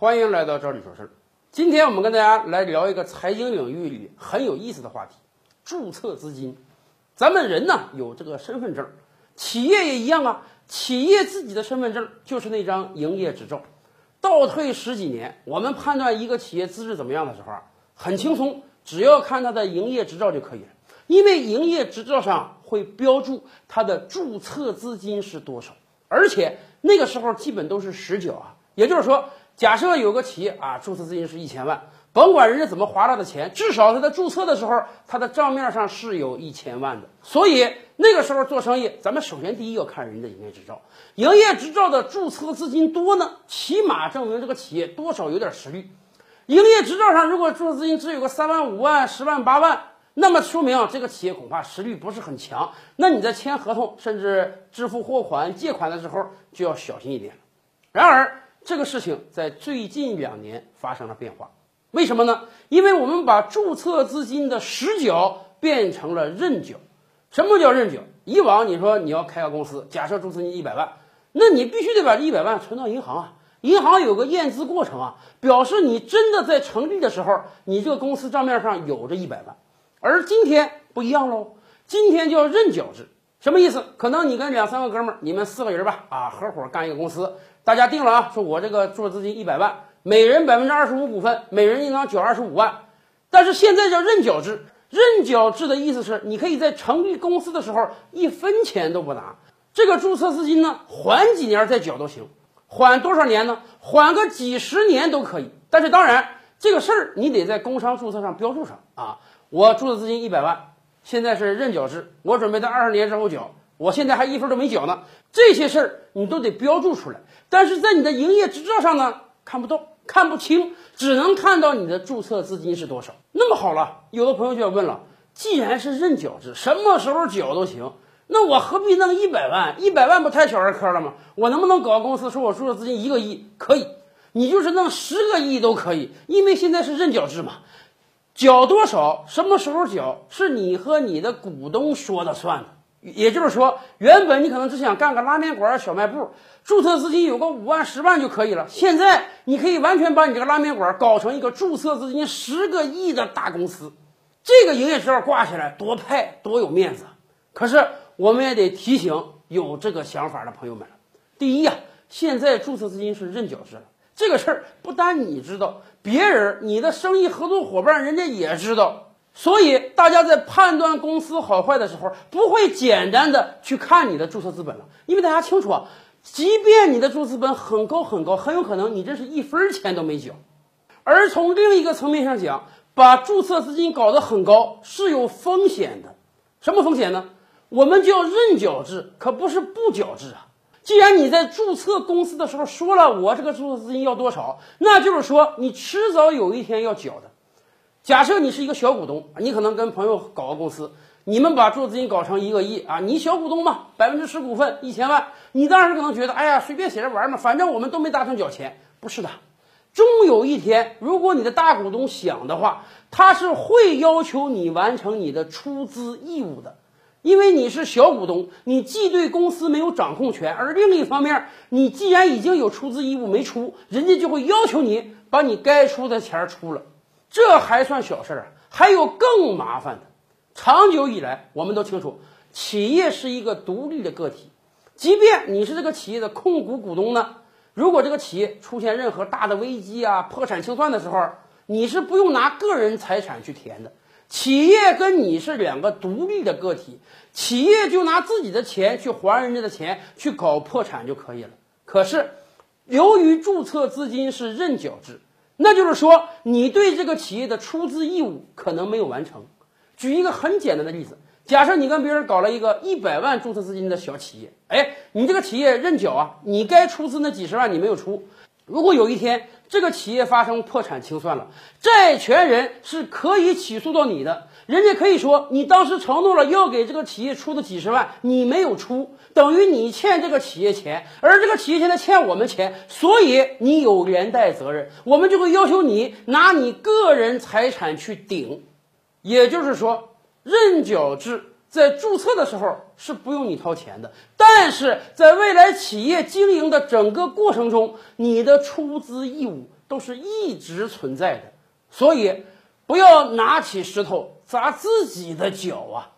欢迎来到这里说事儿。今天我们跟大家来聊一个财经领域里很有意思的话题——注册资金。咱们人呢有这个身份证，企业也一样啊。企业自己的身份证就是那张营业执照。倒退十几年，我们判断一个企业资质怎么样的时候啊，很轻松，只要看它的营业执照就可以了。因为营业执照上会标注它的注册资金是多少，而且那个时候基本都是实缴啊。也就是说，假设有个企业啊，注册资金是一千万，甭管人家怎么划拉的钱，至少他在注册的时候，他的账面上是有一千万的。所以那个时候做生意，咱们首先第一要看人的营业执照，营业执照的注册资金多呢，起码证明这个企业多少有点实力。营业执照上如果注册资金只有个三万、五万、十万、八万。那么说明啊，这个企业恐怕实力不是很强。那你在签合同甚至支付货款、借款的时候就要小心一点。然而，这个事情在最近两年发生了变化。为什么呢？因为我们把注册资金的实缴变成了认缴。什么叫认缴？以往你说你要开个公司，假设注册金一百万，那你必须得把这一百万存到银行啊。银行有个验资过程啊，表示你真的在成立的时候，你这个公司账面上有这一百万。而今天不一样喽，今天叫认缴制，什么意思？可能你跟两三个哥们儿，你们四个人吧，啊，合伙干一个公司，大家定了啊，说我这个注册资金一百万，每人百分之二十五股份，每人应当缴二十五万。但是现在叫认缴制，认缴制的意思是，你可以在成立公司的时候一分钱都不拿，这个注册资金呢，缓几年再缴都行，缓多少年呢？缓个几十年都可以。但是当然，这个事儿你得在工商注册上标注上啊。我注册资金一百万，现在是认缴制，我准备在二十年之后缴，我现在还一分都没缴呢。这些事儿你都得标注出来，但是在你的营业执照上呢看不到，看不清，只能看到你的注册资金是多少。那么好了，有的朋友就要问了，既然是认缴制，什么时候缴都行，那我何必弄一百万？一百万不太小儿科了吗？我能不能搞个公司，说我注册资金一个亿？可以，你就是弄十个亿都可以，因为现在是认缴制嘛。缴多少，什么时候缴，是你和你的股东说了算的。也就是说，原本你可能只想干个拉面馆、小卖部，注册资金有个五万、十万就可以了。现在你可以完全把你这个拉面馆搞成一个注册资金十个亿的大公司，这个营业执照挂起来多派多有面子。可是我们也得提醒有这个想法的朋友们：第一呀，现在注册资金是认缴制了。这个事儿不单你知道，别人你的生意合作伙伴人家也知道，所以大家在判断公司好坏的时候，不会简单的去看你的注册资本了，因为大家清楚啊，即便你的注册资本很高很高，很有可能你这是一分钱都没缴。而从另一个层面上讲，把注册资金搞得很高是有风险的，什么风险呢？我们叫认缴制，可不是不缴制啊。既然你在注册公司的时候说了我这个注册资金要多少，那就是说你迟早有一天要缴的。假设你是一个小股东，你可能跟朋友搞个公司，你们把注册资金搞成一个亿啊，你小股东嘛，百分之十股份一千万，你当时可能觉得，哎呀，随便写着玩嘛，反正我们都没打算缴钱。不是的，终有一天，如果你的大股东想的话，他是会要求你完成你的出资义务的。因为你是小股东，你既对公司没有掌控权，而另一方面，你既然已经有出资义务没出，人家就会要求你把你该出的钱出了。这还算小事儿啊，还有更麻烦的。长久以来，我们都清楚，企业是一个独立的个体，即便你是这个企业的控股股东呢，如果这个企业出现任何大的危机啊、破产清算的时候，你是不用拿个人财产去填的。企业跟你是两个独立的个体，企业就拿自己的钱去还人家的钱，去搞破产就可以了。可是，由于注册资金是认缴制，那就是说你对这个企业的出资义务可能没有完成。举一个很简单的例子，假设你跟别人搞了一个一百万注册资金的小企业，哎，你这个企业认缴啊，你该出资那几十万你没有出。如果有一天这个企业发生破产清算了，债权人是可以起诉到你的。人家可以说你当时承诺了要给这个企业出的几十万，你没有出，等于你欠这个企业钱，而这个企业现在欠我们钱，所以你有连带责任，我们就会要求你拿你个人财产去顶。也就是说，认缴制。在注册的时候是不用你掏钱的，但是在未来企业经营的整个过程中，你的出资义务都是一直存在的，所以不要拿起石头砸自己的脚啊！